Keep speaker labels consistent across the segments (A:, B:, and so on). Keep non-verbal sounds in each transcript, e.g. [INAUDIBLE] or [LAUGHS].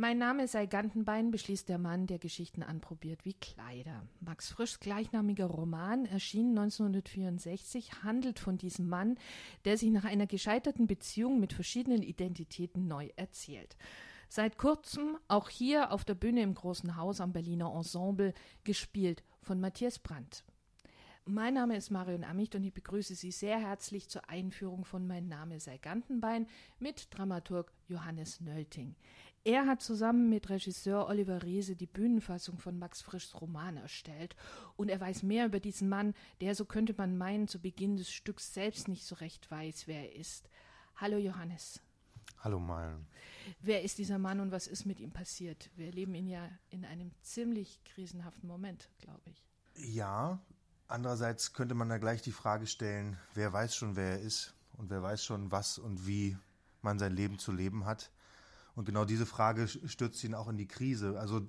A: Mein Name sei Gantenbein, beschließt der Mann, der Geschichten anprobiert wie Kleider. Max Frischs gleichnamiger Roman, erschien 1964, handelt von diesem Mann, der sich nach einer gescheiterten Beziehung mit verschiedenen Identitäten neu erzählt. Seit kurzem auch hier auf der Bühne im Großen Haus am Berliner Ensemble, gespielt von Matthias Brandt. Mein Name ist Marion Amicht und ich begrüße Sie sehr herzlich zur Einführung von Mein Name sei Gantenbein mit Dramaturg Johannes Nölting. Er hat zusammen mit Regisseur Oliver Reese die Bühnenfassung von Max Frischs Roman erstellt und er weiß mehr über diesen Mann, der, so könnte man meinen, zu Beginn des Stücks selbst nicht so recht weiß, wer er ist. Hallo Johannes.
B: Hallo Malen.
A: Wer ist dieser Mann und was ist mit ihm passiert? Wir erleben ihn ja in einem ziemlich krisenhaften Moment, glaube ich.
B: Ja, Andererseits könnte man da gleich die Frage stellen, wer weiß schon, wer er ist und wer weiß schon, was und wie man sein Leben zu leben hat. Und genau diese Frage stürzt ihn auch in die Krise. Also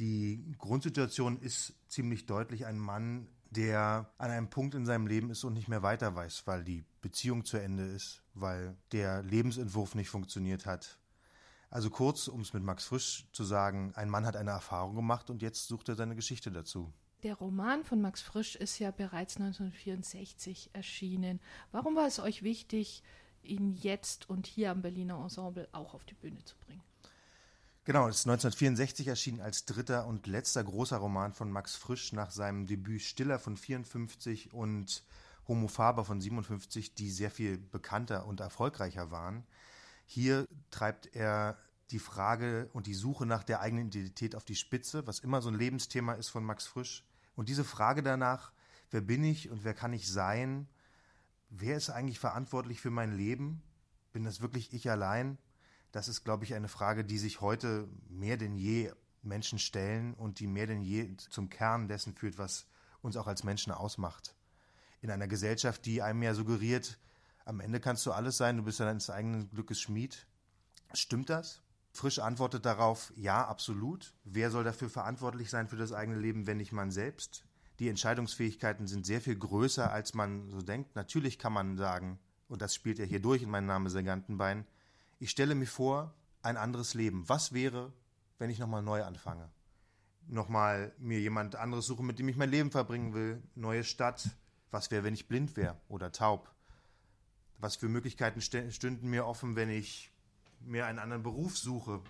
B: die Grundsituation ist ziemlich deutlich ein Mann, der an einem Punkt in seinem Leben ist und nicht mehr weiter weiß, weil die Beziehung zu Ende ist, weil der Lebensentwurf nicht funktioniert hat. Also kurz, um es mit Max Frisch zu sagen, ein Mann hat eine Erfahrung gemacht und jetzt sucht er seine Geschichte dazu.
A: Der Roman von Max Frisch ist ja bereits 1964 erschienen. Warum war es euch wichtig, ihn jetzt und hier am Berliner Ensemble auch auf die Bühne zu bringen?
B: Genau, es ist 1964 erschienen als dritter und letzter großer Roman von Max Frisch nach seinem Debüt Stiller von 54 und Homo Faber von 57, die sehr viel bekannter und erfolgreicher waren. Hier treibt er die Frage und die Suche nach der eigenen Identität auf die Spitze, was immer so ein Lebensthema ist von Max Frisch. Und diese Frage danach, wer bin ich und wer kann ich sein? Wer ist eigentlich verantwortlich für mein Leben? Bin das wirklich ich allein? Das ist, glaube ich, eine Frage, die sich heute mehr denn je Menschen stellen und die mehr denn je zum Kern dessen führt, was uns auch als Menschen ausmacht. In einer Gesellschaft, die einem ja suggeriert, am Ende kannst du alles sein, du bist ja deines eigenen Glückes Schmied. Stimmt das? Frisch antwortet darauf, ja, absolut. Wer soll dafür verantwortlich sein für das eigene Leben, wenn nicht man selbst? Die Entscheidungsfähigkeiten sind sehr viel größer, als man so denkt. Natürlich kann man sagen, und das spielt ja hier durch in meinem Namen Sergantenbein, ich stelle mir vor, ein anderes Leben. Was wäre, wenn ich nochmal neu anfange? Nochmal mir jemand anderes suche, mit dem ich mein Leben verbringen will. Neue Stadt. Was wäre, wenn ich blind wäre oder taub? Was für Möglichkeiten stünden mir offen, wenn ich mir einen anderen Beruf suche,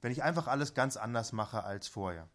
B: wenn ich einfach alles ganz anders mache als vorher.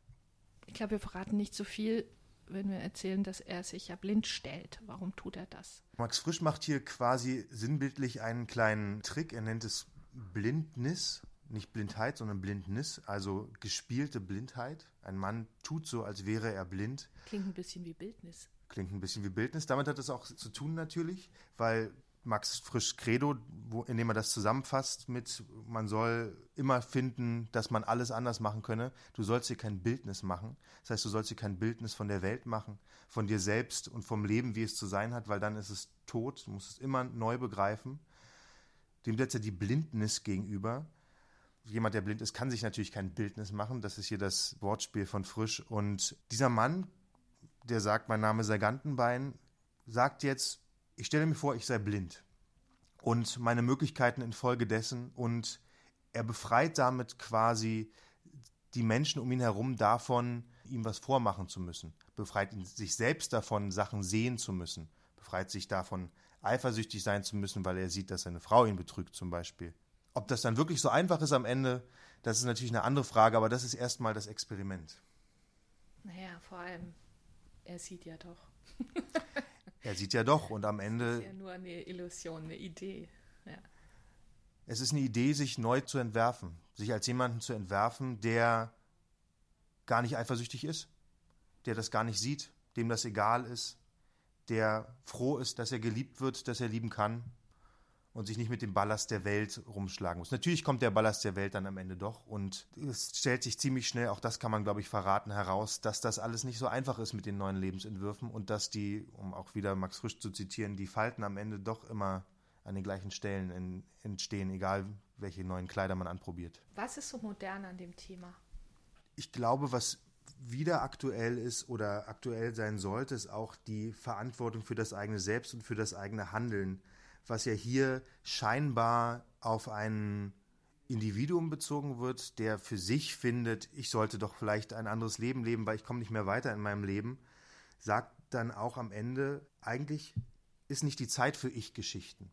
A: Ich glaube, wir verraten nicht so viel, wenn wir erzählen, dass er sich ja blind stellt. Warum tut er das?
B: Max Frisch macht hier quasi sinnbildlich einen kleinen Trick. Er nennt es Blindnis, nicht Blindheit, sondern Blindnis, also gespielte Blindheit. Ein Mann tut so, als wäre er blind.
A: Klingt ein bisschen wie Bildnis.
B: Klingt ein bisschen wie Bildnis. Damit hat es auch zu tun natürlich, weil Max Frisch Credo, wo, indem er das zusammenfasst mit, man soll immer finden, dass man alles anders machen könne. Du sollst dir kein Bildnis machen. Das heißt, du sollst dir kein Bildnis von der Welt machen, von dir selbst und vom Leben, wie es zu sein hat, weil dann ist es tot. Du musst es immer neu begreifen. Dem setzt er die Blindnis gegenüber. Jemand, der blind ist, kann sich natürlich kein Bildnis machen. Das ist hier das Wortspiel von Frisch. Und dieser Mann, der sagt, mein Name sei Gantenbein, sagt jetzt, ich stelle mir vor, ich sei blind und meine Möglichkeiten infolgedessen und er befreit damit quasi die Menschen um ihn herum davon, ihm was vormachen zu müssen, befreit sich selbst davon, Sachen sehen zu müssen, befreit sich davon, eifersüchtig sein zu müssen, weil er sieht, dass seine Frau ihn betrügt zum Beispiel. Ob das dann wirklich so einfach ist am Ende, das ist natürlich eine andere Frage, aber das ist erstmal das Experiment.
A: Naja, vor allem, er sieht ja doch. [LAUGHS]
B: Er sieht ja doch und am Ende.
A: Das ist ja nur eine Illusion, eine Idee. Ja.
B: Es ist eine Idee, sich neu zu entwerfen, sich als jemanden zu entwerfen, der gar nicht eifersüchtig ist, der das gar nicht sieht, dem das egal ist, der froh ist, dass er geliebt wird, dass er lieben kann und sich nicht mit dem Ballast der Welt rumschlagen muss. Natürlich kommt der Ballast der Welt dann am Ende doch und es stellt sich ziemlich schnell, auch das kann man glaube ich verraten, heraus, dass das alles nicht so einfach ist mit den neuen Lebensentwürfen und dass die, um auch wieder Max Frisch zu zitieren, die Falten am Ende doch immer an den gleichen Stellen in, entstehen, egal welche neuen Kleider man anprobiert.
A: Was ist so modern an dem Thema?
B: Ich glaube, was wieder aktuell ist oder aktuell sein sollte, ist auch die Verantwortung für das eigene Selbst und für das eigene Handeln was ja hier scheinbar auf einen Individuum bezogen wird, der für sich findet, ich sollte doch vielleicht ein anderes Leben leben, weil ich komme nicht mehr weiter in meinem Leben, sagt dann auch am Ende, eigentlich ist nicht die Zeit für Ich-Geschichten.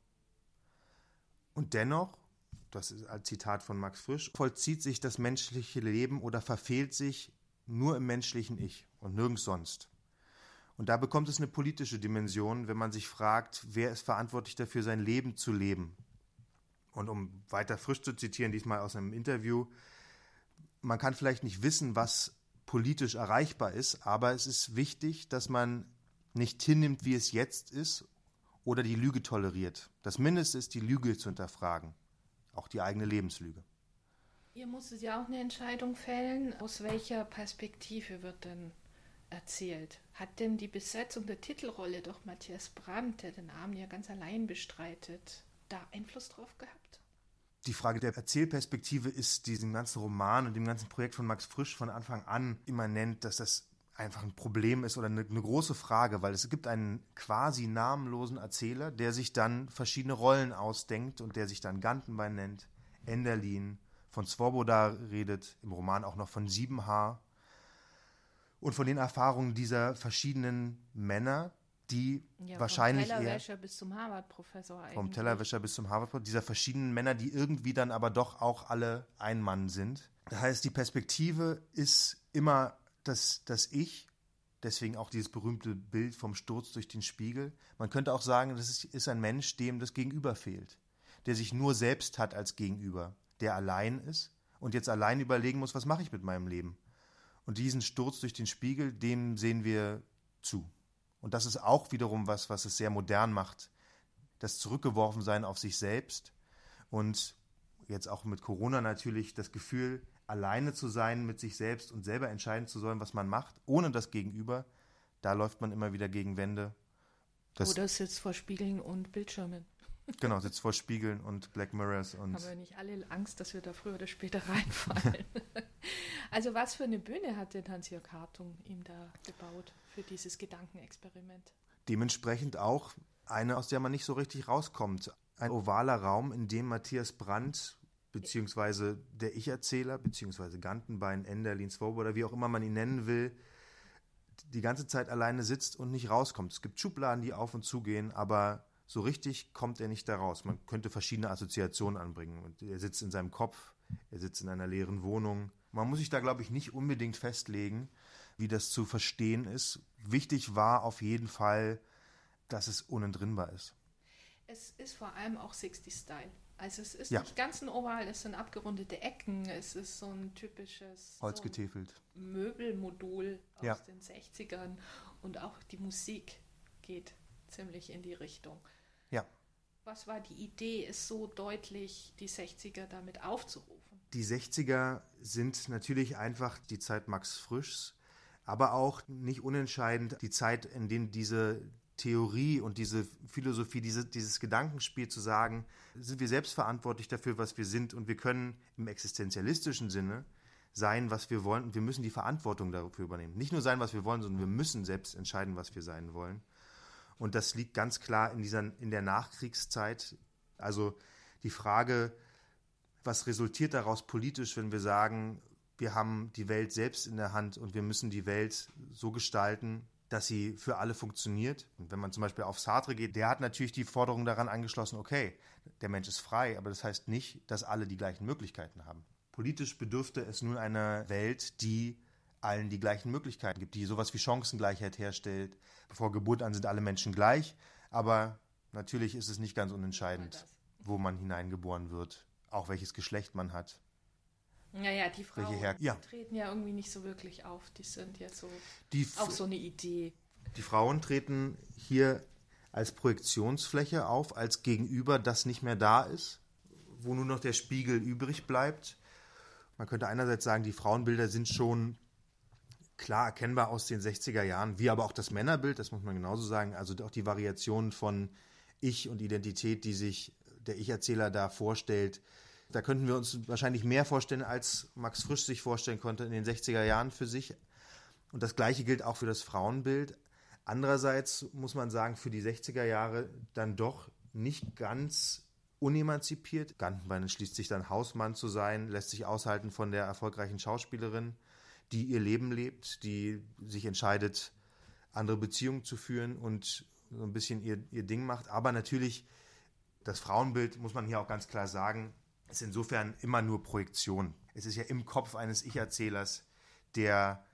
B: Und dennoch, das ist ein Zitat von Max Frisch, vollzieht sich das menschliche Leben oder verfehlt sich nur im menschlichen Ich und nirgends sonst. Und da bekommt es eine politische Dimension, wenn man sich fragt, wer ist verantwortlich dafür, sein Leben zu leben. Und um weiter frisch zu zitieren, diesmal aus einem Interview, man kann vielleicht nicht wissen, was politisch erreichbar ist, aber es ist wichtig, dass man nicht hinnimmt, wie es jetzt ist oder die Lüge toleriert. Das Mindeste ist, die Lüge zu hinterfragen, auch die eigene Lebenslüge.
A: Ihr musstet ja auch eine Entscheidung fällen. Aus welcher Perspektive wird denn erzählt? Hat denn die Besetzung der Titelrolle durch Matthias Brandt, der den Abend ja ganz allein bestreitet, da Einfluss drauf gehabt?
B: Die Frage der Erzählperspektive ist diesem ganzen Roman und dem ganzen Projekt von Max Frisch von Anfang an immanent, dass das einfach ein Problem ist oder eine, eine, große Frage, weil es gibt einen quasi namenlosen Erzähler, der sich dann verschiedene Rollen ausdenkt und der sich dann Gantenbein nennt, Enderlin, von Svoboda redet, im Roman auch noch von Siebenhaar und von den Erfahrungen dieser verschiedenen Männer, die ja, wahrscheinlich vom
A: Tellerwäscher bis zum Harvard-Professor eigentlich.
B: Vom Tellerwäscher bis zum Harvard-Professor, dieser verschiedenen Männer, die irgendwie dann aber doch auch alle ein Mann sind. Das heißt, die Perspektive ist immer das, das Ich, deswegen auch dieses berühmte Bild vom Sturz durch den Spiegel. Man könnte auch sagen, das ist, ist ein Mensch, dem das Gegenüber fehlt, der sich nur selbst hat als Gegenüber, der allein ist und jetzt allein überlegen muss, was mache ich mit meinem Leben. Und diesen Sturz durch den Spiegel, dem sehen wir zu. Und das ist auch wiederum was, was es sehr modern macht. Das Zurückgeworfensein auf sich selbst und jetzt auch mit Corona natürlich das Gefühl, alleine zu sein mit sich selbst und selber entscheiden zu sollen, was man macht, ohne das Gegenüber, da läuft man immer wieder gegen Wände.
A: Das Oder sitzt vor Spiegeln und Bildschirmen.
B: Genau, sitzt vor Spiegeln und Black Mirrors und.
A: Haben wir nicht alle Angst, dass wir da früher oder später reinfallen? [LAUGHS] [LAUGHS] also, was für eine Bühne hat denn Hans-Jörg Hartung ihm da gebaut für dieses Gedankenexperiment?
B: Dementsprechend auch eine, aus der man nicht so richtig rauskommt. Ein ovaler Raum, in dem Matthias Brandt beziehungsweise der Ich-Erzähler, beziehungsweise Gantenbein, Enderlin, Swoboda, wie auch immer man ihn nennen will, die ganze Zeit alleine sitzt und nicht rauskommt. Es gibt Schubladen, die auf und zu gehen, aber so richtig kommt er nicht da raus. Man könnte verschiedene Assoziationen anbringen. Er sitzt in seinem Kopf, er sitzt in einer leeren Wohnung. Man muss sich da, glaube ich, nicht unbedingt festlegen, wie das zu verstehen ist. Wichtig war auf jeden Fall, dass es unentrinnbar ist.
A: Es ist vor allem auch 60-Style. Also es ist ja. nicht ganz ein Oval, es sind abgerundete Ecken, es ist so ein typisches
B: Holzgetäfelt.
A: So Möbelmodul aus ja. den 60ern und auch die Musik geht ziemlich in die Richtung.
B: Ja.
A: Was war die Idee, es so deutlich die 60er damit aufzurufen?
B: Die 60er sind natürlich einfach die Zeit Max Frischs, aber auch nicht unentscheidend die Zeit, in der diese Theorie und diese Philosophie, diese, dieses Gedankenspiel zu sagen, sind wir selbst verantwortlich dafür, was wir sind und wir können im existenzialistischen Sinne sein, was wir wollen und wir müssen die Verantwortung dafür übernehmen. Nicht nur sein, was wir wollen, sondern wir müssen selbst entscheiden, was wir sein wollen. Und das liegt ganz klar in, dieser, in der Nachkriegszeit. Also die Frage, was resultiert daraus politisch, wenn wir sagen, wir haben die Welt selbst in der Hand und wir müssen die Welt so gestalten, dass sie für alle funktioniert. Und wenn man zum Beispiel auf Sartre geht, der hat natürlich die Forderung daran angeschlossen, okay, der Mensch ist frei, aber das heißt nicht, dass alle die gleichen Möglichkeiten haben. Politisch bedürfte es nun einer Welt, die allen die gleichen Möglichkeiten gibt, die sowas wie Chancengleichheit herstellt. Bevor Geburt an sind alle Menschen gleich, aber natürlich ist es nicht ganz unentscheidend, wo man hineingeboren wird, auch welches Geschlecht man hat.
A: Naja, die Frauen ja. treten ja irgendwie nicht so wirklich auf. Die sind ja so
B: die
A: auch so eine Idee.
B: Die Frauen treten hier als Projektionsfläche auf, als Gegenüber, das nicht mehr da ist, wo nur noch der Spiegel übrig bleibt. Man könnte einerseits sagen, die Frauenbilder sind schon klar erkennbar aus den 60er Jahren, wie aber auch das Männerbild, das muss man genauso sagen. Also auch die Variationen von Ich und Identität, die sich der Ich-Erzähler da vorstellt. Da könnten wir uns wahrscheinlich mehr vorstellen, als Max Frisch sich vorstellen konnte in den 60er Jahren für sich. Und das Gleiche gilt auch für das Frauenbild. Andererseits muss man sagen, für die 60er Jahre dann doch nicht ganz unemanzipiert. Gantenbein entschließt sich dann Hausmann zu sein, lässt sich aushalten von der erfolgreichen Schauspielerin, die ihr Leben lebt, die sich entscheidet, andere Beziehungen zu führen und so ein bisschen ihr, ihr Ding macht. Aber natürlich, das Frauenbild, muss man hier auch ganz klar sagen, ist insofern immer nur Projektion. Es ist ja im Kopf eines Ich-Erzählers, der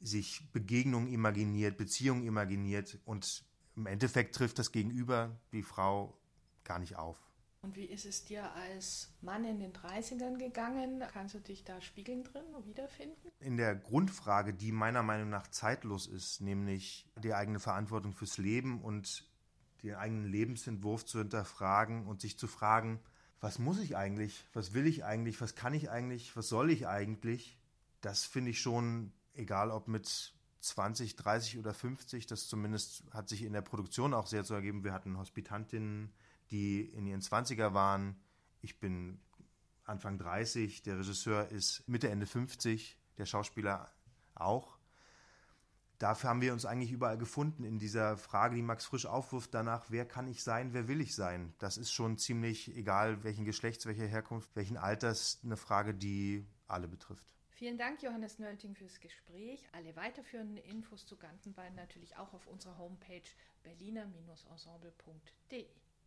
B: sich Begegnungen imaginiert, Beziehungen imaginiert und im Endeffekt trifft das Gegenüber die Frau gar nicht auf.
A: Und wie ist es dir als Mann in den 30ern gegangen? Kannst du dich da spiegeln drin und wiederfinden?
B: In der Grundfrage, die meiner Meinung nach zeitlos ist, nämlich die eigene Verantwortung fürs Leben und den eigenen Lebensentwurf zu hinterfragen und sich zu fragen, was muss ich eigentlich, was will ich eigentlich, was kann ich eigentlich, was soll ich eigentlich, das finde ich schon, egal ob mit 20, 30 oder 50, das zumindest hat sich in der Produktion auch sehr zu ergeben. Wir hatten Hospitantinnen, die in ihren 20er waren. Ich bin Anfang 30, der Regisseur ist Mitte, Ende 50, der Schauspieler auch. Dafür haben wir uns eigentlich überall gefunden in dieser Frage, die Max Frisch aufwirft, danach, wer kann ich sein, wer will ich sein? Das ist schon ziemlich egal, welchen Geschlechts, welcher Herkunft, welchen Alters, eine Frage, die alle betrifft.
A: Vielen Dank, Johannes Nölting, fürs Gespräch. Alle weiterführenden Infos zu Gantenbein natürlich auch auf unserer Homepage berliner-ensemble.de.